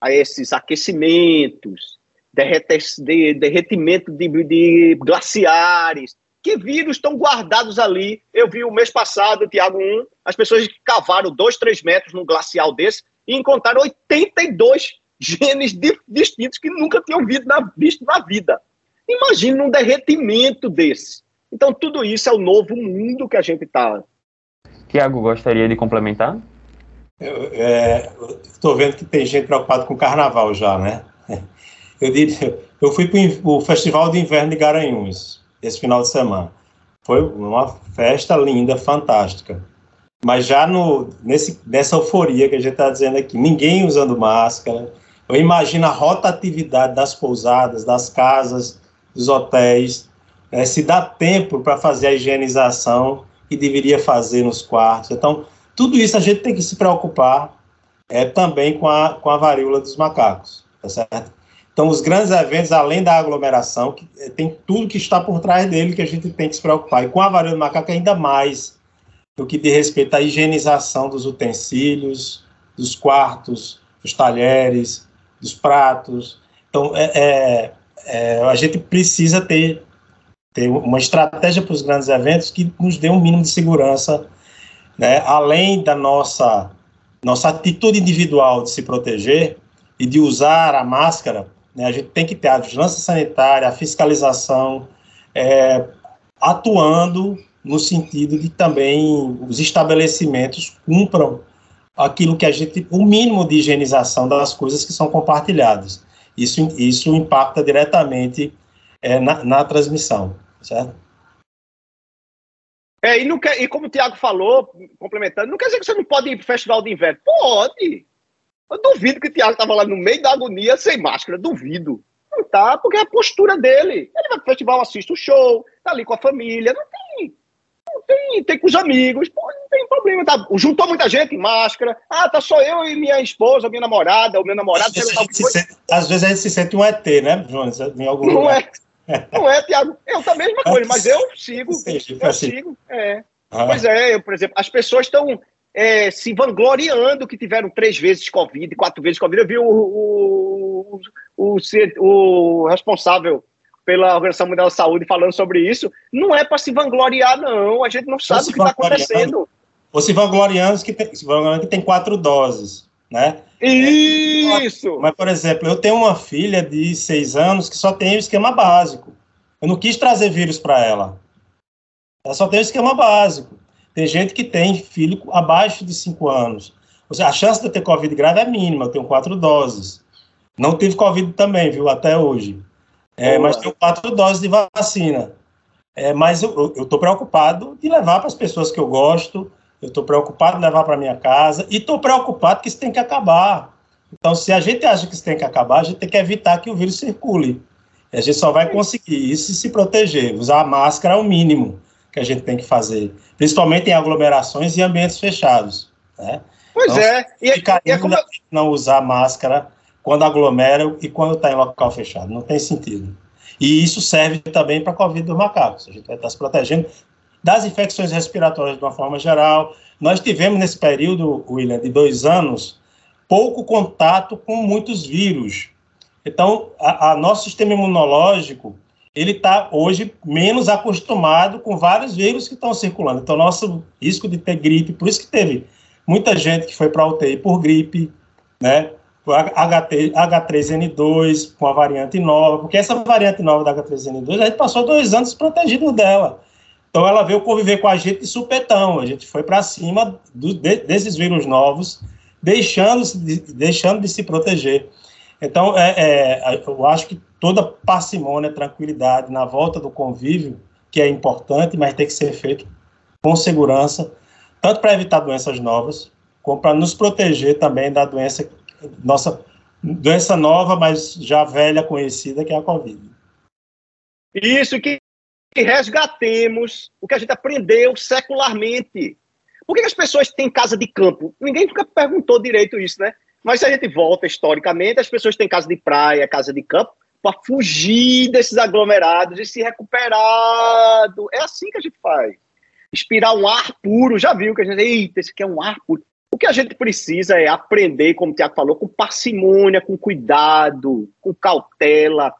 Aí esses aquecimentos, derretimento de, de glaciares, que vírus estão guardados ali. Eu vi o mês passado, Tiago 1, as pessoas que cavaram 2, 3 metros num glacial desse e encontraram 82 genes distintos que nunca tinham visto na, visto na vida. Imagine um derretimento desse. Então, tudo isso é o novo mundo que a gente está. Tiago, gostaria de complementar? Estou é, vendo que tem gente preocupada com o carnaval já, né? Eu, diria, eu fui para o Festival de Inverno de Garanhuns esse final de semana. Foi uma festa linda, fantástica. Mas já no, nesse, nessa euforia que a gente está dizendo aqui, ninguém usando máscara, eu imagino a rotatividade das pousadas, das casas, dos hotéis, né, se dá tempo para fazer a higienização que deveria fazer nos quartos. Então, tudo isso a gente tem que se preocupar é, também com a, com a varíola dos macacos, tá certo? Então, os grandes eventos, além da aglomeração, que, é, tem tudo que está por trás dele que a gente tem que se preocupar. E com a varíola do macaco, ainda mais no que diz respeito à higienização dos utensílios, dos quartos, dos talheres, dos pratos. Então, é, é, é, a gente precisa ter, ter uma estratégia para os grandes eventos que nos dê um mínimo de segurança, né? além da nossa, nossa atitude individual de se proteger e de usar a máscara, né? a gente tem que ter a vigilância sanitária, a fiscalização, é, atuando no sentido de também os estabelecimentos cumpram aquilo que a gente, o mínimo de higienização das coisas que são compartilhadas. Isso, isso impacta diretamente é, na, na, transmissão, certo? É, e, não quer, e como o Tiago falou, complementando, não quer dizer que você não pode ir para o festival de inverno. Pode! Eu duvido que o Tiago estava lá no meio da agonia sem máscara, duvido. Não tá, porque é a postura dele. Ele vai para o festival, assiste o show, tá ali com a família, não tem tem, tem com os amigos, pô, não tem problema. Tá, juntou muita gente em máscara. Ah, tá só eu e minha esposa, minha namorada, o meu namorado. Às vezes, sente, às vezes a gente se sente um ET, né, Jonas? Em algum não lugar. é. Não é, Tiago. Eu também a mesma coisa, mas eu sigo. eu sigo. É. Ah. Pois é, eu, por exemplo, as pessoas estão é, se vangloriando que tiveram três vezes Covid, quatro vezes Covid. Eu vi o, o, o, o, responsável pela Organização Mundial da Saúde falando sobre isso, não é para se vangloriar, não. A gente não sabe o que está acontecendo. Ou se vangloriando que tem, se vangloriando que tem quatro doses, né? Isso! Mas, por exemplo, eu tenho uma filha de seis anos que só tem o esquema básico. Eu não quis trazer vírus para ela. Ela só tem o esquema básico. Tem gente que tem filho abaixo de 5 anos. Ou seja, a chance de eu ter Covid grave é mínima, eu tenho quatro doses. Não tive Covid também, viu, até hoje. É, mas tenho quatro doses de vacina. É, mas eu estou preocupado de levar para as pessoas que eu gosto, eu estou preocupado de levar para minha casa e estou preocupado que isso tem que acabar. Então, se a gente acha que isso tem que acabar, a gente tem que evitar que o vírus circule. A gente só vai conseguir isso se proteger. Usar a máscara é o mínimo que a gente tem que fazer, principalmente em aglomerações e ambientes fechados. Né? Pois então, é. E, é, e é como... não usar máscara quando aglomera e quando está em local fechado. Não tem sentido. E isso serve também para a Covid dos macacos. A gente vai estar se protegendo das infecções respiratórias de uma forma geral. Nós tivemos nesse período, William, de dois anos, pouco contato com muitos vírus. Então, a, a nosso sistema imunológico ele está hoje menos acostumado com vários vírus que estão circulando. Então, nosso risco de ter gripe, por isso que teve muita gente que foi para a UTI por gripe, né? HT, H3N2 com a variante nova, porque essa variante nova da H3N2, a gente passou dois anos protegido dela. Então ela veio conviver com a gente de supetão, a gente foi para cima do, de, desses vírus novos, deixando, de, deixando de se proteger. Então, é, é, eu acho que toda parcimônia, tranquilidade na volta do convívio, que é importante, mas tem que ser feito com segurança, tanto para evitar doenças novas, como para nos proteger também da doença nossa doença nova, mas já velha conhecida, que é a Covid. Isso, que resgatemos o que a gente aprendeu secularmente. Por que as pessoas têm casa de campo? Ninguém nunca perguntou direito isso, né? Mas se a gente volta historicamente, as pessoas têm casa de praia, casa de campo, para fugir desses aglomerados e se recuperar. É assim que a gente faz. Inspirar um ar puro. Já viu que a gente. Eita, esse aqui é um ar puro. O que a gente precisa é aprender, como o Tiago falou, com parcimônia, com cuidado, com cautela,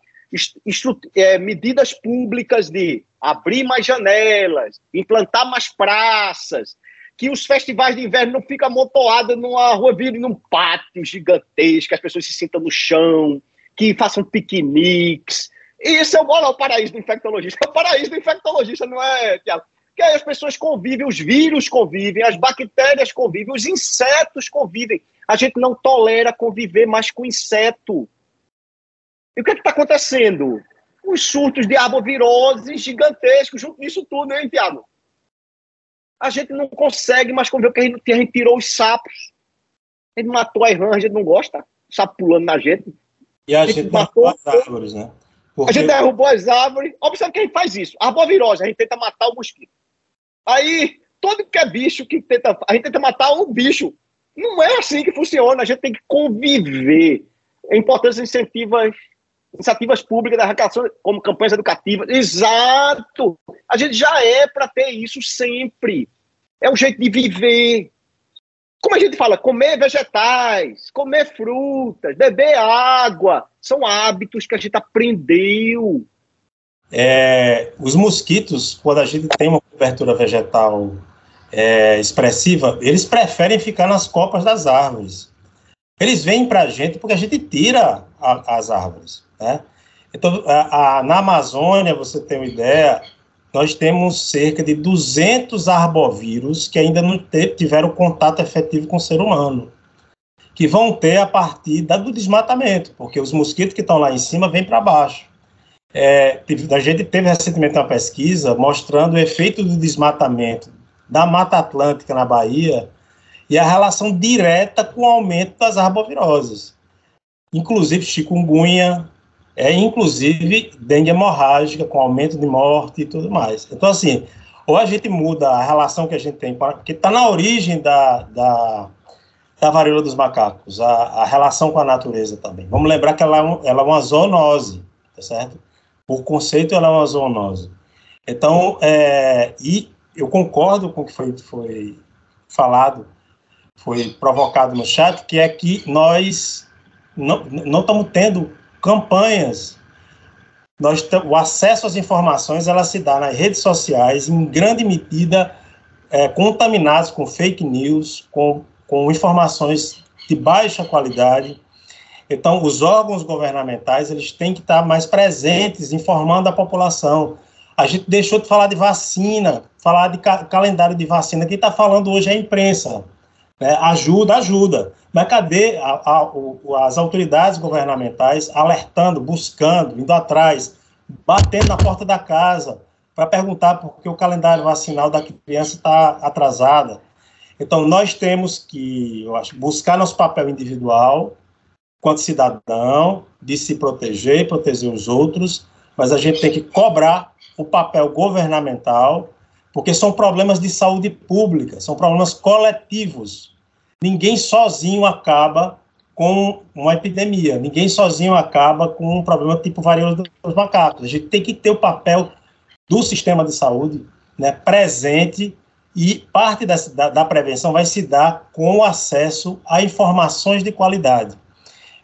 é, medidas públicas de abrir mais janelas, implantar mais praças, que os festivais de inverno não ficam amontoados numa rua, virem num pátio gigantesco, que as pessoas se sintam no chão, que façam piqueniques. Esse é olha, o paraíso do infectologista. É o paraíso do infectologista, não é, Tiago? que aí as pessoas convivem, os vírus convivem, as bactérias convivem, os insetos convivem. A gente não tolera conviver mais com inseto. E o que é está acontecendo? Os surtos de arbovirose gigantescos junto nisso tudo, hein, Tiago? A gente não consegue mais conviver, porque a gente, a gente tirou os sapos. A gente matou a rã, a gente não gosta. Sapo pulando na gente. E a, a gente, gente matou as árvores, né? Porque... A gente derrubou as árvores. Observe quem faz isso. Arbovirose, a gente tenta matar o mosquito. Aí, todo que é bicho que tenta. A gente tenta matar o bicho. Não é assim que funciona. A gente tem que conviver. É importante incentivas, iniciativas públicas da arrecadação, como campanhas educativas. Exato! A gente já é para ter isso sempre. É um jeito de viver. Como a gente fala, comer vegetais, comer frutas, beber água, são hábitos que a gente aprendeu. É, os mosquitos, quando a gente tem uma cobertura vegetal é, expressiva, eles preferem ficar nas copas das árvores. Eles vêm para a gente porque a gente tira a, as árvores. Né? Então, a, a, na Amazônia, você tem uma ideia, nós temos cerca de 200 arbovírus que ainda não tiveram contato efetivo com o ser humano, que vão ter a partir da, do desmatamento, porque os mosquitos que estão lá em cima vêm para baixo. É, a gente teve recentemente uma pesquisa mostrando o efeito do desmatamento da Mata Atlântica na Bahia e a relação direta com o aumento das arboviroses, inclusive chikungunya, é, inclusive dengue hemorrágica, com aumento de morte e tudo mais. Então, assim, ou a gente muda a relação que a gente tem, que está na origem da, da, da varíola dos macacos, a, a, relação com a natureza também. Vamos lembrar que ela, é ela é uma zoonose, tá certo? Por conceito, ela é uma zoonose. Então, é, e eu concordo com o que foi, foi falado, foi provocado no chat, que é que nós não, não estamos tendo campanhas. Nós, o acesso às informações ela se dá nas redes sociais, em grande medida é, com fake news, com, com informações de baixa qualidade, então, os órgãos governamentais eles têm que estar mais presentes, informando a população. A gente deixou de falar de vacina, falar de ca calendário de vacina. Quem está falando hoje é a imprensa. Né? Ajuda, ajuda. Mas cadê a, a, o, as autoridades governamentais alertando, buscando, indo atrás, batendo na porta da casa para perguntar por que o calendário vacinal da criança está atrasada? Então, nós temos que, eu acho, buscar nosso papel individual, quanto cidadão, de se proteger e proteger os outros, mas a gente tem que cobrar o papel governamental, porque são problemas de saúde pública, são problemas coletivos. Ninguém sozinho acaba com uma epidemia, ninguém sozinho acaba com um problema tipo varíola dos macacos. A gente tem que ter o papel do sistema de saúde né, presente e parte da, da, prevenção vai se dar com o acesso a informações de qualidade.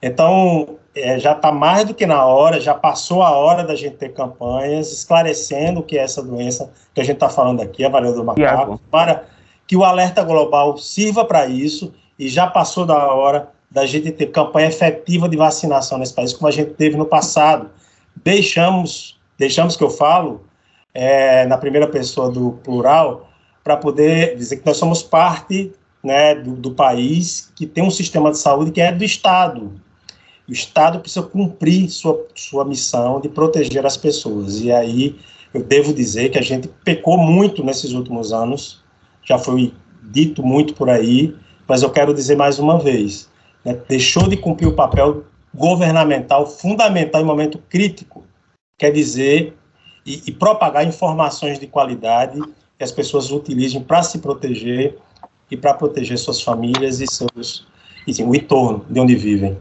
Então, é, já está mais do que na hora, já passou a hora da gente ter campanhas esclarecendo o que é essa doença que a gente está falando aqui, a varíola do macaco, para que o alerta global sirva para isso e já passou da hora da gente ter campanha efetiva de vacinação nesse país, como a gente teve no passado. Deixamos, deixamos que eu falo, é, na primeira pessoa do plural, para poder dizer que nós somos parte né, do, do, país que tem um sistema de saúde que é do Estado. O Estado precisa cumprir sua, sua missão de proteger as pessoas. E aí eu devo dizer que a gente pecou muito nesses últimos anos, já foi dito muito por aí, mas eu quero dizer mais uma vez: né, deixou de cumprir o papel governamental fundamental em momento crítico, quer dizer, e, e propagar informações de qualidade que as pessoas utilizem para se proteger e para proteger suas famílias e seus enfim, o entorno de onde vivem.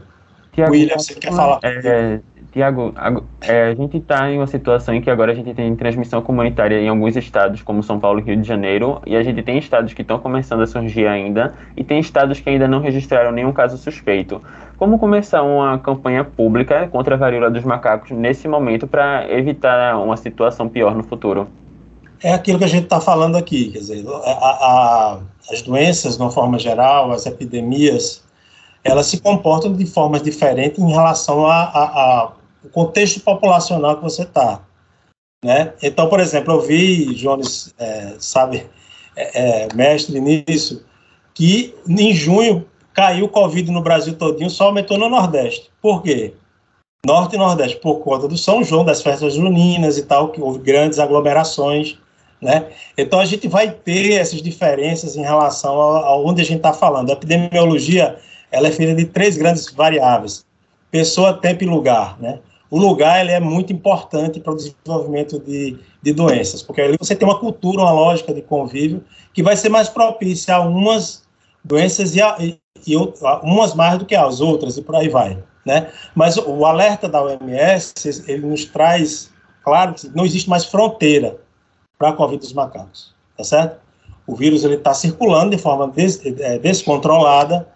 Tiago, William, você quer falar? É, Tiago, é, a gente está em uma situação em que agora a gente tem transmissão comunitária em alguns estados, como São Paulo e Rio de Janeiro, e a gente tem estados que estão começando a surgir ainda, e tem estados que ainda não registraram nenhum caso suspeito. Como começar uma campanha pública contra a varíola dos macacos nesse momento para evitar uma situação pior no futuro? é aquilo que a gente está falando aqui, quer dizer, a, a, as doenças, de uma forma geral, as epidemias, elas se comportam de formas diferentes em relação ao contexto populacional que você está. Né? Então, por exemplo, eu vi, Jones, é, sabe, é, é, mestre nisso, que em junho caiu o Covid no Brasil todinho, só aumentou no Nordeste. Por quê? Norte e Nordeste, por conta do São João, das festas juninas e tal, que houve grandes aglomerações né? Então a gente vai ter essas diferenças em relação a, a onde a gente está falando. A epidemiologia ela é feita de três grandes variáveis: pessoa, tempo e lugar. Né? O lugar ele é muito importante para o desenvolvimento de, de doenças, porque ali você tem uma cultura, uma lógica de convívio que vai ser mais propícia a umas doenças e, a, e, e umas mais do que as outras e por aí vai. Né? Mas o alerta da OMS ele nos traz, claro, que não existe mais fronteira para a Covid dos macacos, tá certo? O vírus ele está circulando de forma des, é, descontrolada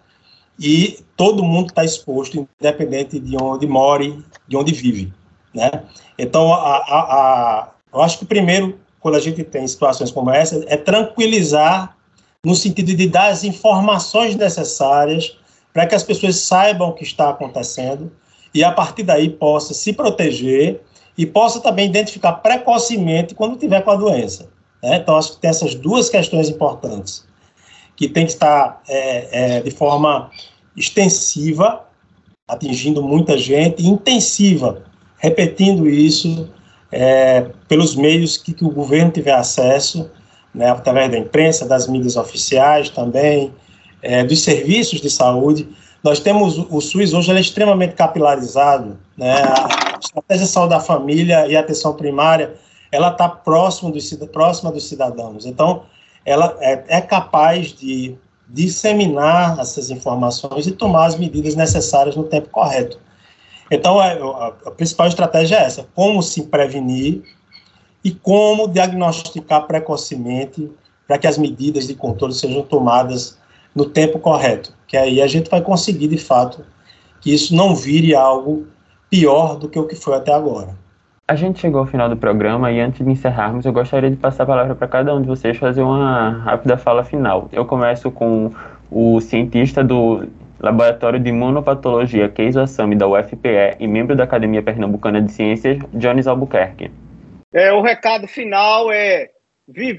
e todo mundo está exposto, independente de onde more, de onde vive, né? Então, a, a, a, eu acho que primeiro, quando a gente tem situações como essa, é tranquilizar no sentido de dar as informações necessárias para que as pessoas saibam o que está acontecendo e a partir daí possa se proteger e possa também identificar precocemente quando tiver com a doença. Né? Então, acho que tem essas duas questões importantes, que tem que estar é, é, de forma extensiva, atingindo muita gente, intensiva, repetindo isso é, pelos meios que, que, o governo tiver acesso, né, através da imprensa, das mídias oficiais também, é, dos serviços de saúde. Nós temos o SUS hoje é extremamente capilarizado, né? estratégia de saúde da família e atenção primária, ela está próxima dos, próxima dos cidadãos. Então, ela é, é capaz de disseminar essas informações e tomar as medidas necessárias no tempo correto. Então, é, a, a principal estratégia é essa: como se prevenir e como diagnosticar precocemente para que as medidas de controle sejam tomadas no tempo correto, que aí a gente vai conseguir, de fato, que isso não vire algo pior do que o que foi até agora. A gente chegou ao final do programa e antes de encerrarmos, eu gostaria de passar a palavra para cada um de vocês fazer uma rápida fala final. Eu começo com o cientista do Laboratório de Imunopatologia Keizo Assami da UFPE e membro da Academia Pernambucana de Ciências, Jones Albuquerque. É, o recado final é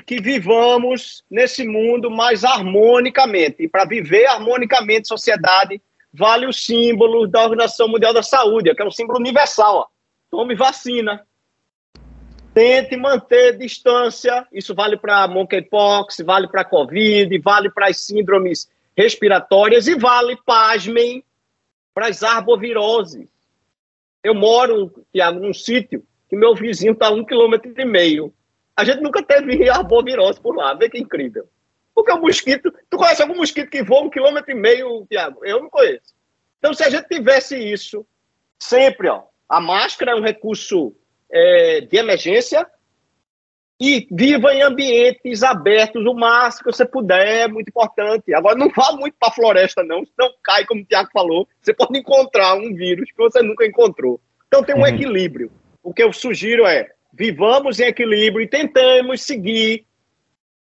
que vivamos nesse mundo mais harmonicamente. E para viver harmonicamente sociedade, vale o símbolo da Organização Mundial da Saúde, que é um símbolo universal. Ó. Tome vacina. Tente manter distância. Isso vale para monkeypox, vale para Covid, vale para as síndromes respiratórias e vale, pasmem, para as arboviroses. Eu moro, Tiago, num sítio que meu vizinho está a um quilômetro e meio. A gente nunca teve arbovirose por lá. Vê que incrível. Porque o mosquito. Tu conhece algum mosquito que voa um quilômetro e meio, Tiago? Eu não conheço. Então, se a gente tivesse isso, sempre, ó, a máscara é um recurso é, de emergência e viva em ambientes abertos o máximo que você puder, é muito importante. Agora, não vá muito para a floresta, não, senão cai, como o Tiago falou. Você pode encontrar um vírus que você nunca encontrou. Então, tem um uhum. equilíbrio. O que eu sugiro é vivamos em equilíbrio e tentemos seguir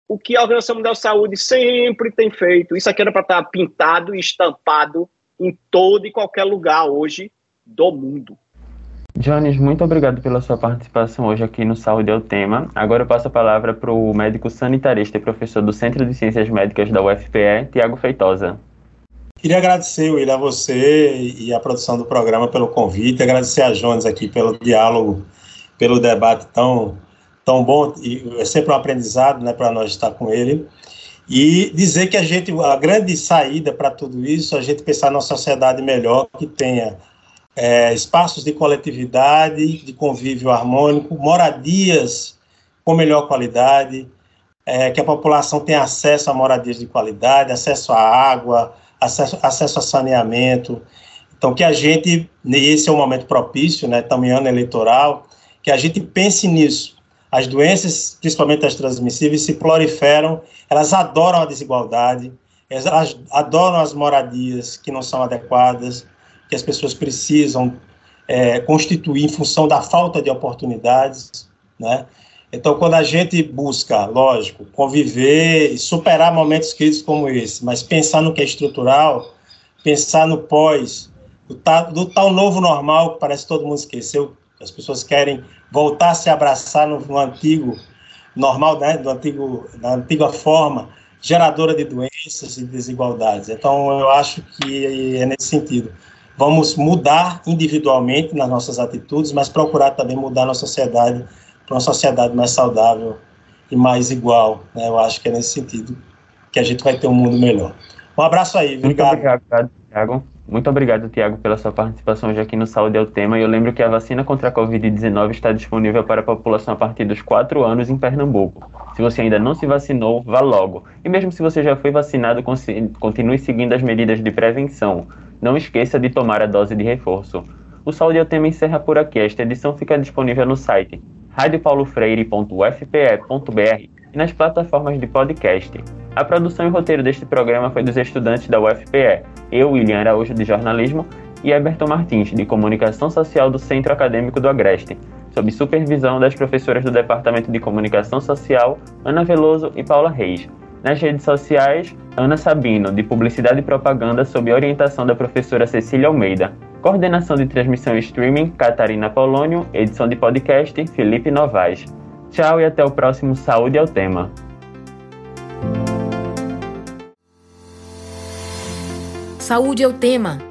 o que a Organização Mundial de Saúde sempre tem feito. Isso aqui era para estar pintado e estampado em todo e qualquer lugar hoje do mundo. Jones, muito obrigado pela sua participação hoje aqui no Saúde é o Tema. Agora eu passo a palavra para o médico sanitarista e professor do Centro de Ciências Médicas da UFPE, Tiago Feitosa. Queria agradecer, Will, a você e a produção do programa pelo convite, agradecer a Jones aqui pelo diálogo, pelo debate tão, tão bom, e é sempre um aprendizado né, para nós estar com ele. E dizer que a gente, a grande saída para tudo isso, a gente pensar numa sociedade melhor, que tenha é, espaços de coletividade, de convívio harmônico, moradias com melhor qualidade, é, que a população tenha acesso a moradias de qualidade, acesso à água, acesso, acesso a saneamento. Então, que a gente, esse é um momento propício, né, também ano eleitoral, que a gente pense nisso, as doenças, principalmente as transmissíveis, se proliferam, elas adoram a desigualdade, elas adoram as moradias que não são adequadas, que as pessoas precisam é, constituir em função da falta de oportunidades, né? Então, quando a gente busca, lógico, conviver e superar momentos críticos como esse, mas pensar no que é estrutural, pensar no pós, do, do tal novo normal que parece que todo mundo esqueceu, as pessoas querem voltar a se abraçar no, no antigo normal, né, do antigo, da antiga forma, geradora de doenças e desigualdades. Então, eu acho que é nesse sentido. Vamos mudar individualmente nas nossas atitudes, mas procurar também mudar na sociedade para uma sociedade mais saudável e mais igual. Né? Eu acho que é nesse sentido que a gente vai ter um mundo melhor. Um abraço aí, obrigado. Muito obrigado, Thiago. Muito obrigado, Tiago, pela sua participação hoje aqui no Saúde é o Tema. E eu lembro que a vacina contra a Covid-19 está disponível para a população a partir dos 4 anos em Pernambuco. Se você ainda não se vacinou, vá logo. E mesmo se você já foi vacinado, continue seguindo as medidas de prevenção. Não esqueça de tomar a dose de reforço. O Saúde é o Tema encerra por aqui. Esta edição fica disponível no site radiopaulofreire.ufpe.br e nas plataformas de podcast. A produção e roteiro deste programa foi dos estudantes da UFPE, eu, William Araújo, de jornalismo, e Eberton Martins, de comunicação social do Centro Acadêmico do Agreste, sob supervisão das professoras do Departamento de Comunicação Social, Ana Veloso e Paula Reis. Nas redes sociais, Ana Sabino, de Publicidade e Propaganda, sob orientação da professora Cecília Almeida. Coordenação de transmissão e streaming, Catarina Polônio. Edição de podcast, Felipe Novaes. Tchau e até o próximo Saúde ao Tema. Saúde é o tema